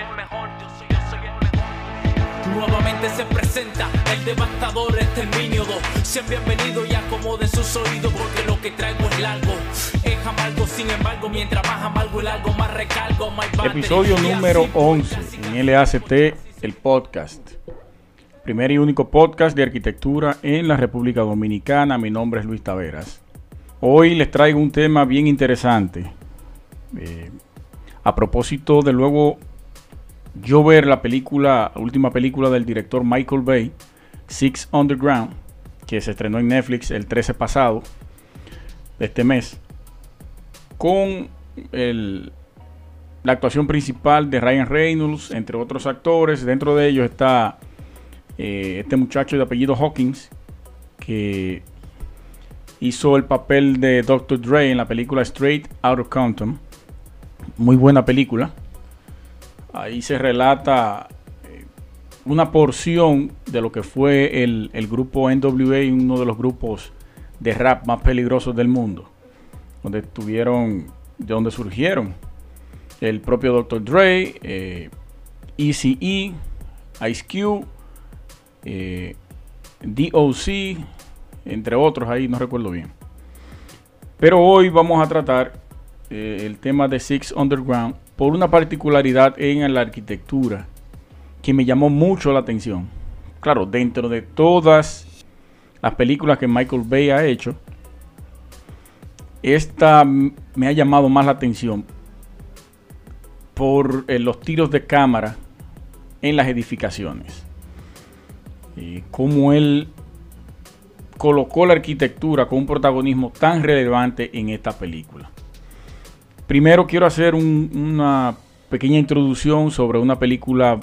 el mejor, yo soy, yo soy el mejor. Nuevamente se presenta el devastador exterminio 2. Sean bienvenidos y acomoden sus oídos porque lo que traigo es largo. Es amargo, sin embargo, mientras más amargo el algo, más recargo, más Episodio número 11 en LACT, el podcast. Primer y único podcast de arquitectura en la República Dominicana. Mi nombre es Luis Taveras. Hoy les traigo un tema bien interesante. Eh, a propósito de luego yo ver la película, la última película del director Michael Bay, Six Underground, que se estrenó en Netflix el 13 pasado de este mes, con la actuación principal de Ryan Reynolds, entre otros actores. Dentro de ellos está eh, este muchacho de apellido Hawkins, que hizo el papel de Dr. Dre en la película Straight Out of Compton. Muy buena película. Ahí se relata eh, una porción de lo que fue el, grupo NWA, uno de los grupos de rap más peligrosos del mundo, donde tuvieron, de donde surgieron el propio Dr. Dre, eh, ECE, Ice Cube, eh, DOC, entre otros ahí, no recuerdo bien. Pero hoy vamos a tratar eh, el tema de Six Underground por una particularidad en la arquitectura que me llamó mucho la atención. Claro, dentro de todas las películas que Michael Bay ha hecho, esta me ha llamado más la atención por eh, los tiros de cámara en las edificaciones. Y cómo él colocó la arquitectura con un protagonismo tan relevante en esta película. Primero quiero hacer una pequeña introducción sobre una película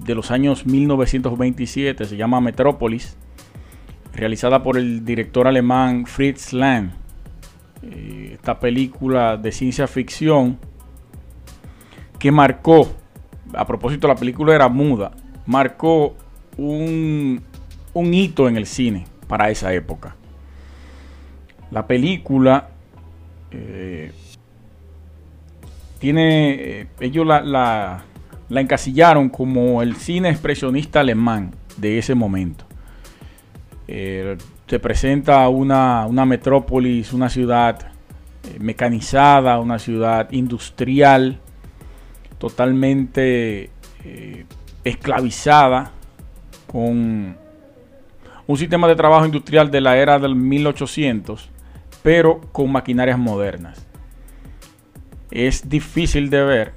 de los años 1927, se llama Metrópolis, realizada por el director alemán Fritz Lang. Eh, esta película de ciencia ficción que marcó, a propósito la película era muda, marcó un, hito en el cine para esa época. La película eh, tiene, eh, ellos la, encasillaron como el cine expresionista alemán de ese momento. Eh, se presenta una, una, metrópolis, una ciudad mecanizada, una ciudad industrial, totalmente esclavizada con un sistema de trabajo industrial de la era del 1800, pero con maquinarias modernas. Es difícil de ver.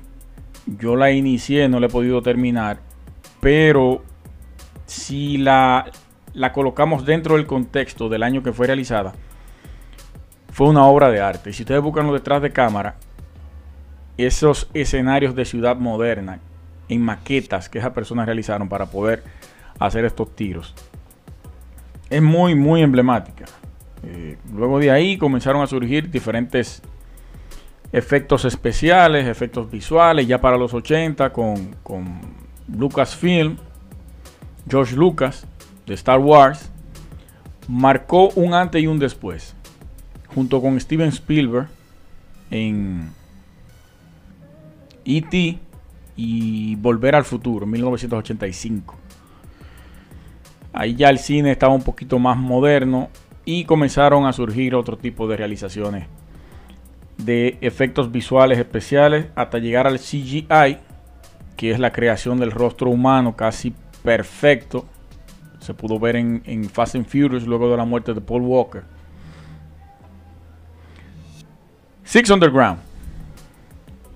Yo la inicié, no la he podido terminar, pero si la, la colocamos dentro del contexto del año que fue realizada, fue una obra de arte. Y si ustedes buscan detrás de cámara, esos escenarios de ciudad moderna en maquetas que esas personas realizaron para poder hacer estos tiros. Es muy, muy emblemática. Eh, luego de ahí comenzaron a surgir diferentes efectos especiales, efectos visuales, ya para los 80 con, con Lucasfilm, George Lucas de Star Wars, marcó un antes y un después, junto con Steven Spielberg en E.T. y Volver al Futuro, 1985. Ahí ya el cine estaba un poquito más moderno y comenzaron a surgir otro tipo de realizaciones de efectos visuales especiales hasta llegar al CGI, que es la creación del rostro humano casi perfecto. Se pudo ver en, Fast and Furious luego de la muerte de Paul Walker. Six Underground.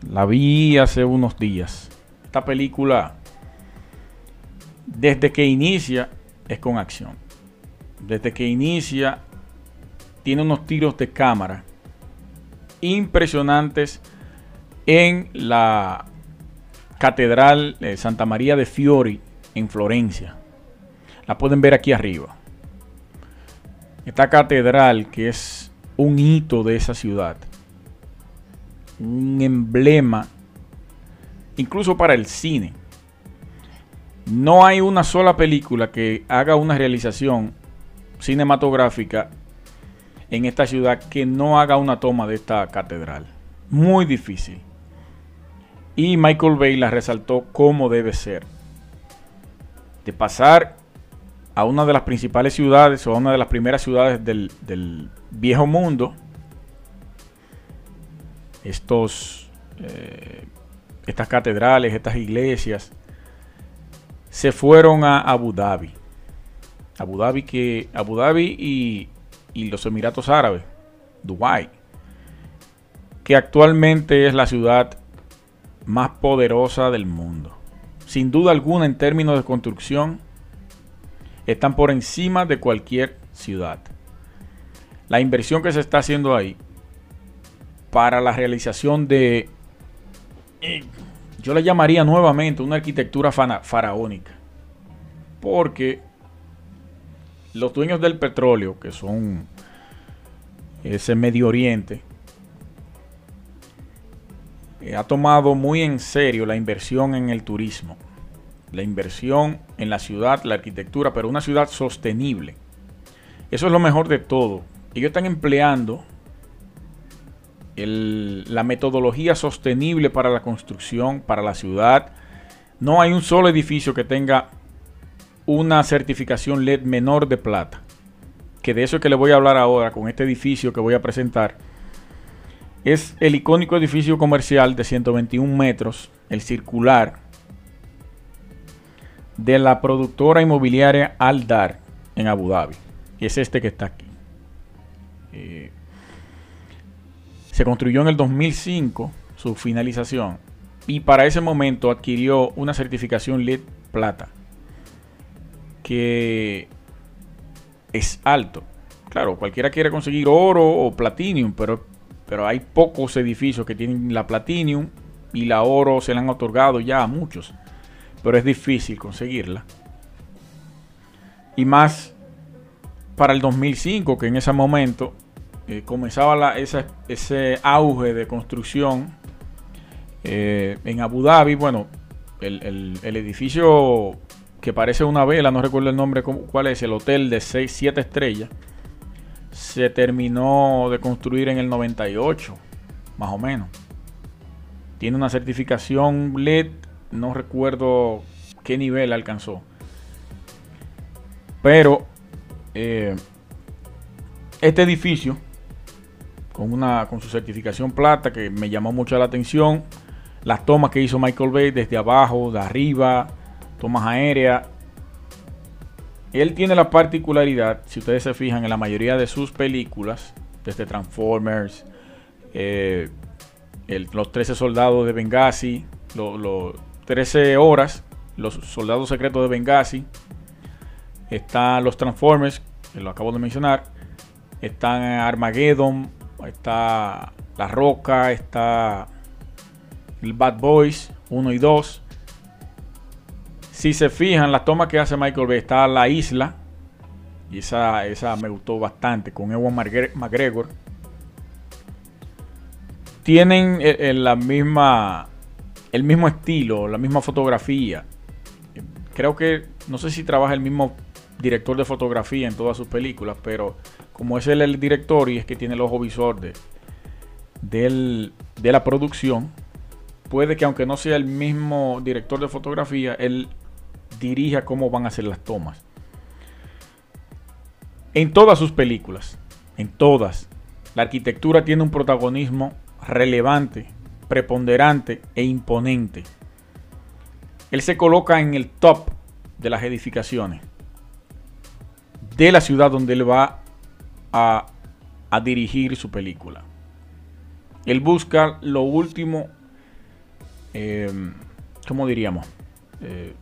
La vi hace unos días. Esta película, desde que inicia, es con acción. Desde que inicia, tiene unos tiros de cámara impresionantes en la Catedral de Santa María de Fiori en Florencia. La pueden ver aquí arriba. Esta catedral que es un hito de esa ciudad. Un emblema incluso para el cine. No hay una sola película que haga una realización cinematográfica en esta ciudad que no haga una toma de esta catedral. Muy difícil. Y Michael Bay la resaltó como debe ser. De pasar a una de las principales ciudades o a una de las primeras ciudades del, del viejo mundo, estos, eh, estas catedrales, estas iglesias, se fueron a Abu Dhabi. Abu Dhabi, que, Abu Dhabi y, y los Emiratos Árabes, Dubái, que actualmente es la ciudad más poderosa del mundo. Sin duda alguna en términos de construcción, están por encima de cualquier ciudad. La inversión que se está haciendo ahí para la realización de, yo le llamaría nuevamente una arquitectura faraónica. Porque los dueños del petróleo, que son ese Medio Oriente, eh, ha tomado muy en serio la inversión en el turismo, la inversión en la ciudad, la arquitectura, pero una ciudad sostenible. Eso es lo mejor de todo. Ellos están empleando la metodología sostenible para la construcción, para la ciudad. No hay un solo edificio que tenga una certificación LED menor de plata. Que de eso es que le voy a hablar ahora con este edificio que voy a presentar. Es el icónico edificio comercial de 121 metros, el circular, de la productora inmobiliaria Aldar en Abu Dhabi. Y es este que está aquí. Eh, se construyó en el 2005 su finalización y para ese momento adquirió una certificación LED plata que es alto. Claro, cualquiera quiere conseguir oro o platinum, pero, pero hay pocos edificios que tienen la platinum y la oro se la han otorgado ya a muchos, pero es difícil conseguirla. Y más para el 2005, que en ese momento eh, comenzaba ese auge de construcción eh, en Abu Dhabi. Bueno, el, edificio que parece una vela, no recuerdo el nombre cuál es, el hotel de 6, 7 estrellas, se terminó de construir en el 98, más o menos. Tiene una certificación LED, no recuerdo qué nivel alcanzó. Pero eh, este edificio con, una, con su certificación plata que me llamó mucho la atención. Las tomas que hizo Michael Bay desde abajo, de arriba, tomas aéreas. Él tiene la particularidad, si ustedes se fijan en la mayoría de sus películas, desde Transformers, eh, los 13 soldados de Benghazi, los 13 horas, los soldados secretos de Benghazi, están los Transformers, que lo acabo de mencionar, están Armageddon, está La Roca, está el Bad Boys 1 y 2. Si se fijan, las tomas que hace Michael Bay, está La Isla. Y esa, esa me gustó bastante con Ewan McGregor. Tienen el, la misma, el mismo estilo, la misma fotografía. Creo que, no sé si trabaja el mismo director de fotografía en todas sus películas, pero como es el director y es que tiene el ojo visor de, de la producción, puede que aunque no sea el mismo director de fotografía, él dirija cómo van a ser las tomas. En todas sus películas, en todas, la arquitectura tiene un protagonismo relevante, preponderante e imponente. Él se coloca en el top de las edificaciones de la ciudad donde él va a, dirigir su película. Él busca lo último, eh, ¿cómo diríamos? Eh,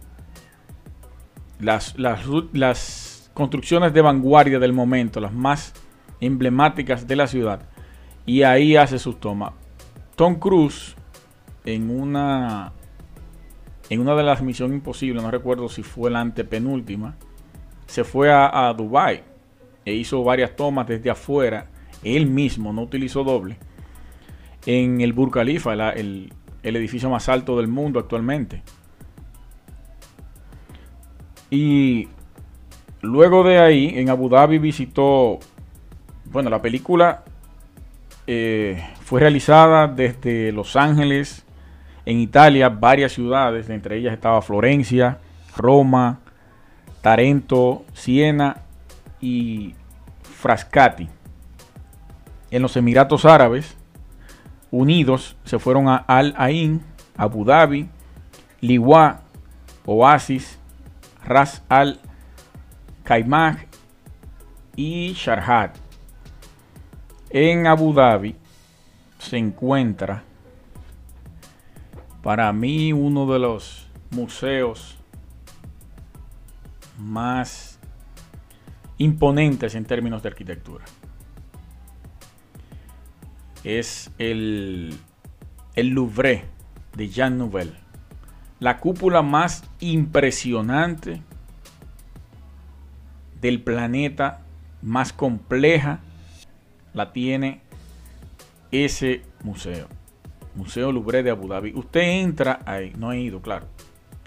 las, las, construcciones de vanguardia del momento, las más emblemáticas de la ciudad. Y ahí hace sus tomas. Tom Cruise, en una, en una de las misiones imposibles, no recuerdo si fue la antepenúltima, se fue a, a Dubai e hizo varias tomas desde afuera, él mismo no utilizó doble, en el Burj Khalifa, el, edificio más alto del mundo actualmente. Y luego de ahí, en Abu Dhabi visitó, bueno, la película eh, fue realizada desde Los Ángeles, En Italia, varias ciudades, entre ellas estaba Florencia, Roma, Tarento, Siena y Frascati. En los Emiratos Árabes Unidos se fueron a Al Ain, Abu Dhabi, Liwa, Oasis, Ras Al Khaimah y Sharjah. En Abu Dhabi se encuentra para mí uno de los museos más imponentes en términos de arquitectura. Es el, el Louvre de Jean Nouvel. La cúpula más impresionante del planeta, más compleja, la tiene ese museo. Museo Louvre de Abu Dhabi. Usted entra ahí, no he ido, claro.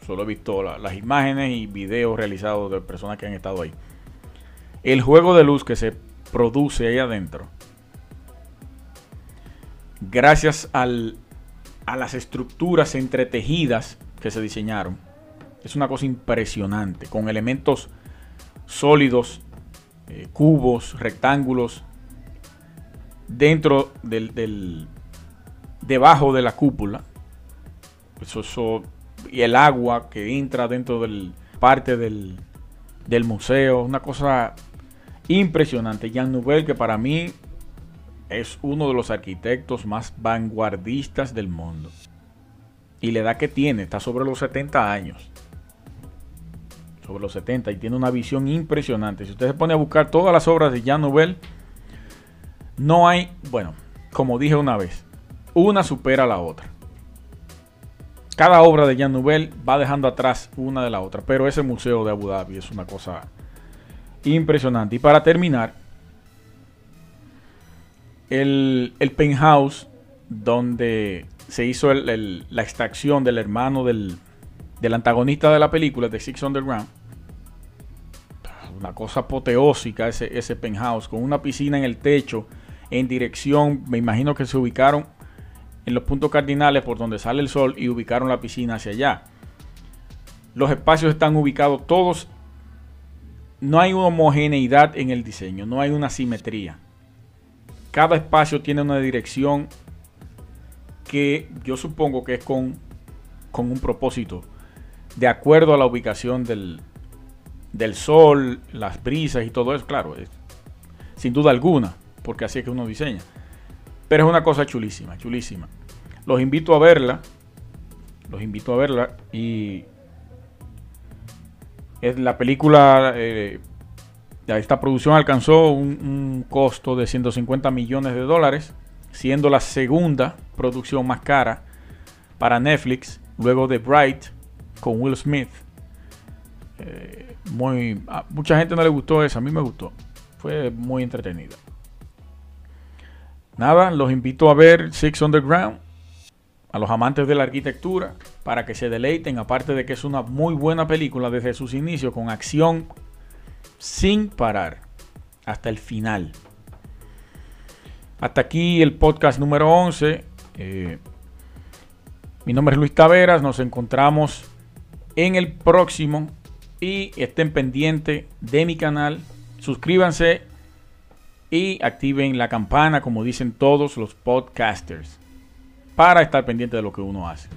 Solo he visto las imágenes y videos realizados de personas que han estado ahí. El juego de luz que se produce ahí adentro, gracias a las estructuras entretejidas que se diseñaron, es una cosa impresionante, con elementos sólidos, eh, cubos, rectángulos, dentro del, debajo de la cúpula. Eso, eso, y el agua que entra dentro del parte del, del museo. Una cosa impresionante. Jean Nouvel, que para mí es uno de los arquitectos más vanguardistas del mundo. Y la edad que tiene, está sobre los 70 años. Sobre los 70 y tiene una visión impresionante. Si usted se pone a buscar todas las obras de Jean Nouvel, no hay, bueno, como dije una vez, una supera a la otra. Cada obra de Jean Nouvel va dejando atrás una de la otra, pero ese museo de Abu Dhabi es una cosa impresionante. Y para terminar, el, penthouse donde se hizo la extracción del hermano del, antagonista de la película, de Six Underground. Una cosa apoteósica ese, ese penthouse, con una piscina en el techo, en dirección, me imagino que se ubicaron en los puntos cardinales por donde sale el sol y ubicaron la piscina hacia allá. Los espacios están ubicados todos. No hay una homogeneidad en el diseño, no hay una simetría. Cada espacio tiene una dirección que yo supongo que es con, con un propósito, de acuerdo a la ubicación del, del sol, las brisas y todo eso, claro, sin duda alguna, porque así es que uno diseña. Pero es una cosa chulísima, chulísima. Los invito a verla. Los invito a verla. Y es la película. Eh, esta producción alcanzó un, costo de 150 millones de dólares, siendo la segunda producción más cara para Netflix, luego de Bright con Will Smith. Eh, muy, mucha gente no le gustó esa, a mí me gustó. Fue muy entretenida. Nada, los invito a ver Six Underground, a los amantes de la arquitectura, para que se deleiten, aparte de que es una muy buena película desde sus inicios, con acción sin parar, hasta el final. Hasta aquí el podcast número 11. Eh, mi nombre es Luis Taveras, nos encontramos en el próximo y estén pendientes de mi canal. Suscríbanse y activen la campana como dicen todos los podcasters para estar pendiente de lo que uno hace.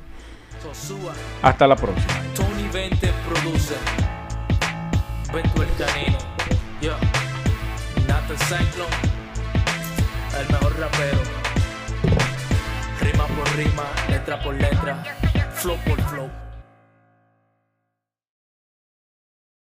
Hasta la próxima. Tony 20 produce. El canino. Yo. Cyclone. El mejor rapero. Rima por rima, letra por letra, flow por flow.